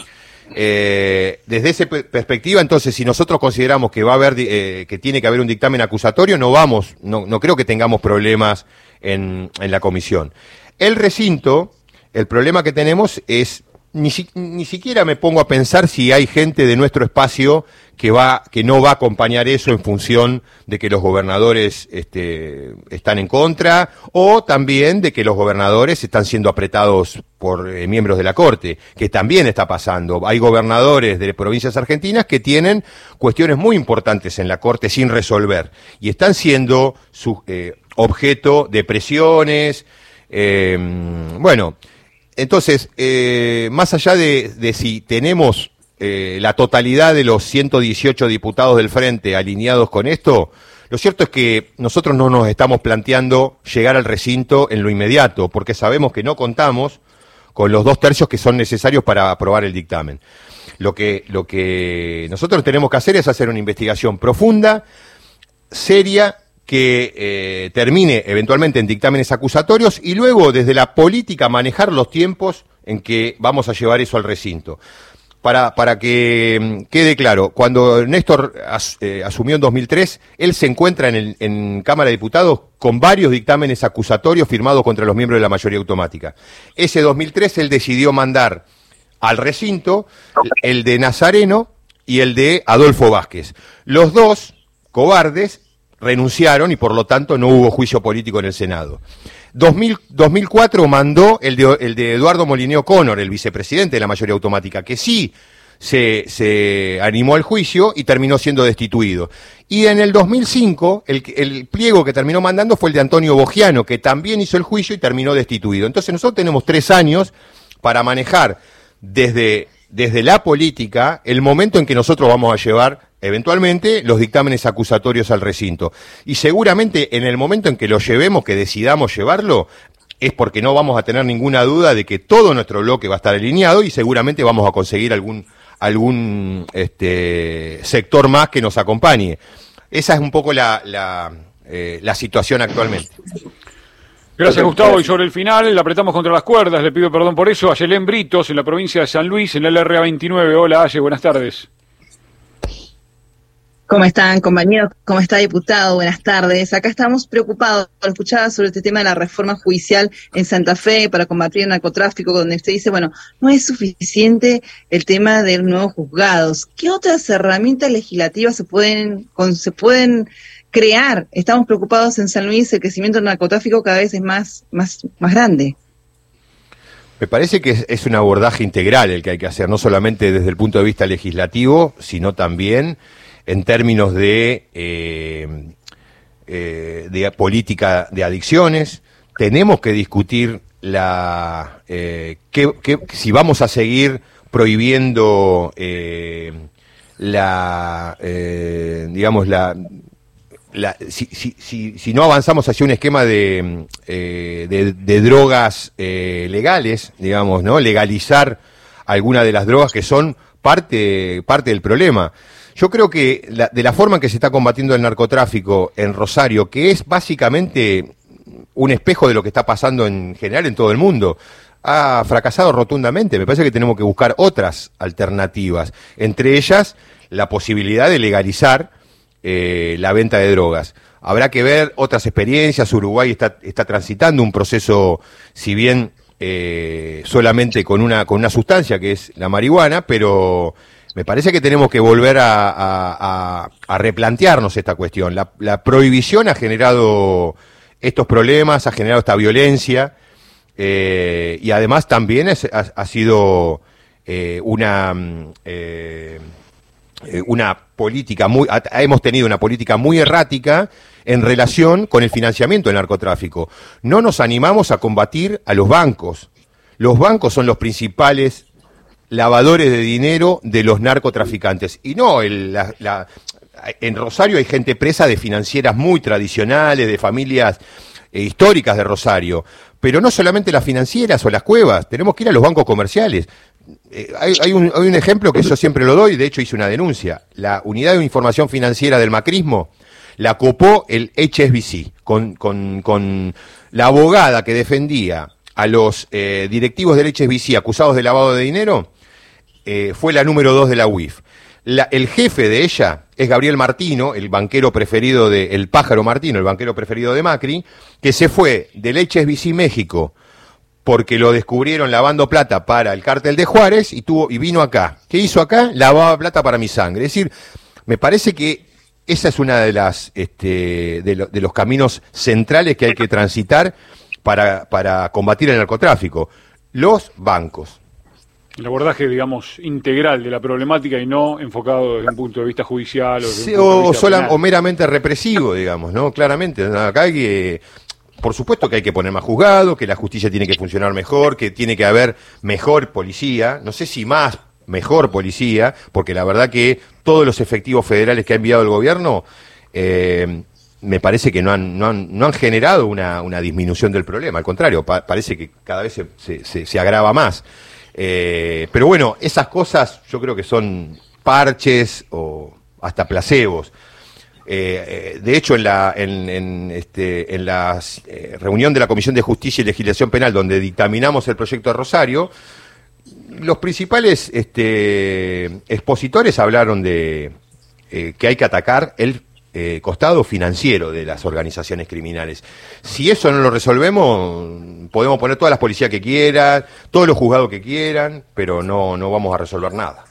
Eh, desde esa perspectiva, entonces, si nosotros consideramos que va a haber, eh, que tiene que haber un dictamen acusatorio, no vamos, no, no creo que tengamos problemas en, en la comisión. El recinto, el problema que tenemos es ni, ni, siquiera me pongo a pensar si hay gente de nuestro espacio que va que no va a acompañar eso en función de que los gobernadores este, están en contra o también de que los gobernadores están siendo apretados por eh, miembros de la corte que también está pasando. Hay gobernadores de provincias argentinas que tienen cuestiones muy importantes en la corte sin resolver y están siendo eh, objeto de presiones eh, bueno entonces, eh, más allá de, si tenemos eh, la totalidad de los 118 diputados del Frente alineados con esto, lo cierto es que nosotros no nos estamos planteando llegar al recinto en lo inmediato, porque sabemos que no contamos con los dos tercios que son necesarios para aprobar el dictamen. Lo que, lo que nosotros tenemos que hacer es hacer una investigación profunda, seria que eh, termine eventualmente en dictámenes acusatorios y luego desde la política manejar los tiempos en que vamos a llevar eso al recinto. Para, para que mm, quede claro, cuando Néstor eh, asumió en 2003, él se encuentra en, el, en Cámara de Diputados con varios dictámenes acusatorios firmados contra los miembros de la mayoría automática. Ese 2003 él decidió mandar al recinto el de Nazareno y el de Adolfo Vázquez. Los dos, cobardes, renunciaron y por lo tanto no hubo juicio político en el Senado. 2004 mandó el de, el de Eduardo Molineo Connor, el vicepresidente de la mayoría automática, que sí se, se, animó al juicio y terminó siendo destituido. Y en el 2005, el, el, pliego que terminó mandando fue el de Antonio Bogiano, que también hizo el juicio y terminó destituido. Entonces nosotros tenemos tres años para manejar desde, desde la política el momento en que nosotros vamos a llevar eventualmente los dictámenes acusatorios al recinto. Y seguramente en el momento en que lo llevemos, que decidamos llevarlo, es porque no vamos a tener ninguna duda de que todo nuestro bloque va a estar alineado y seguramente vamos a conseguir algún algún este, sector más que nos acompañe. Esa es un poco la, la, eh, la situación actualmente. Gracias Gustavo. Y sobre el final, le apretamos contra las cuerdas, le pido perdón por eso. A Yelén Britos, en la provincia de San Luis, en el RA29. Hola Aye, buenas tardes. ¿Cómo están, compañeros? ¿Cómo está, diputado? Buenas tardes. Acá estamos preocupados por escuchar sobre este tema de la reforma judicial en Santa Fe para combatir el narcotráfico, donde usted dice, bueno, no es suficiente el tema de los nuevos juzgados. ¿Qué otras herramientas legislativas se pueden, se pueden crear? Estamos preocupados en San Luis, el crecimiento del narcotráfico cada vez es más, más, más grande. Me parece que es un abordaje integral el que hay que hacer, no solamente desde el punto de vista legislativo, sino también en términos de, eh, eh, de política de adicciones. Tenemos que discutir la eh, si vamos a seguir prohibiendo la digamos la, si, si, si, no avanzamos hacia un esquema de, de, de, drogas legales, digamos, ¿no? Legalizar alguna de las drogas que son parte, parte del problema. Yo creo que de la forma en que se está combatiendo el narcotráfico en Rosario, que es básicamente un espejo de lo que está pasando en general en todo el mundo, ha fracasado rotundamente. Me parece que tenemos que buscar otras alternativas, entre ellas la posibilidad de legalizar eh, la venta de drogas. Habrá que ver otras experiencias. Uruguay está, está transitando un proceso, si bien eh, solamente con una, con una sustancia que es la marihuana, pero me parece que tenemos que volver a, replantearnos esta cuestión. La, prohibición ha generado estos problemas, ha generado esta violencia eh, y además también ha, sido eh, una, eh, una política muy, hemos tenido una política muy errática en relación con el financiamiento del narcotráfico. No nos animamos a combatir a los bancos. Los bancos son los principales lavadores de dinero de los narcotraficantes. Y no, el, en Rosario hay gente presa de financieras muy tradicionales, de familias eh, históricas de Rosario. Pero no solamente las financieras o las cuevas, tenemos que ir a los bancos comerciales. Eh, hay, un, hay, un, ejemplo que yo siempre lo doy, de hecho hice una denuncia. La unidad de información financiera del macrismo la copó el HSBC con, con, con la abogada que defendía a los eh, directivos del HSBC acusados de lavado de dinero eh, fue la número dos de la UIF. el jefe de ella es Gabriel Martino, el banquero preferido de, el pájaro Martino, el banquero preferido de Macri, que se fue del HSBC México porque lo descubrieron lavando plata para el cártel de Juárez y tuvo y vino acá. ¿Qué hizo acá? Lavaba plata para mi sangre. Es decir, me parece que esa es una de las este, de, de los caminos centrales que hay que transitar para, para combatir el narcotráfico. Los bancos, el abordaje, digamos, integral de la problemática y no enfocado desde un punto de vista judicial o, o, meramente represivo, digamos, ¿no? Claramente, acá hay que, por supuesto que hay que poner más juzgado, que la justicia tiene que funcionar mejor, que tiene que haber mejor policía, no sé si más, mejor policía, porque la verdad que todos los efectivos federales que ha enviado el gobierno, eh, me parece que no han, no han, no han generado una, una disminución del problema, al contrario, parece que cada vez se, se, se agrava más. Eh, pero bueno, esas cosas yo creo que son parches o hasta placebos. Eh, eh, de hecho, en la, en, este, en la reunión de la Comisión de Justicia y Legislación Penal, donde dictaminamos el proyecto de Rosario, los principales este, expositores hablaron de que hay que atacar el eh, costado financiero de las organizaciones criminales. Si eso no lo resolvemos, podemos poner todas las policías que quieran, todos los juzgados que quieran, pero no, no vamos a resolver nada.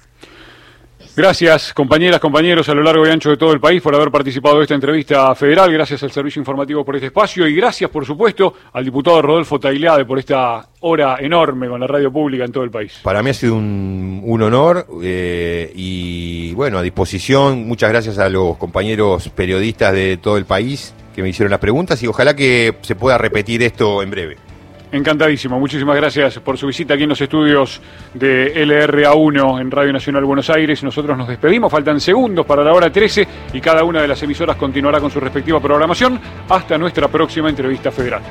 Gracias, compañeras, compañeros, a lo largo y ancho de todo el país por haber participado de esta entrevista federal. Gracias al Servicio Informativo por este espacio y gracias, por supuesto, al diputado Rodolfo Tailade por esta hora enorme con la radio pública en todo el país. Para mí ha sido un, un honor eh, y, bueno, a disposición. Muchas gracias a los compañeros periodistas de todo el país que me hicieron las preguntas y ojalá que se pueda repetir esto en breve. Encantadísimo, muchísimas gracias por su visita aquí en los estudios de LRA1 en Radio Nacional Buenos Aires. Nosotros nos despedimos, faltan segundos para la hora 13 y cada una de las emisoras continuará con su respectiva programación hasta nuestra próxima entrevista federal.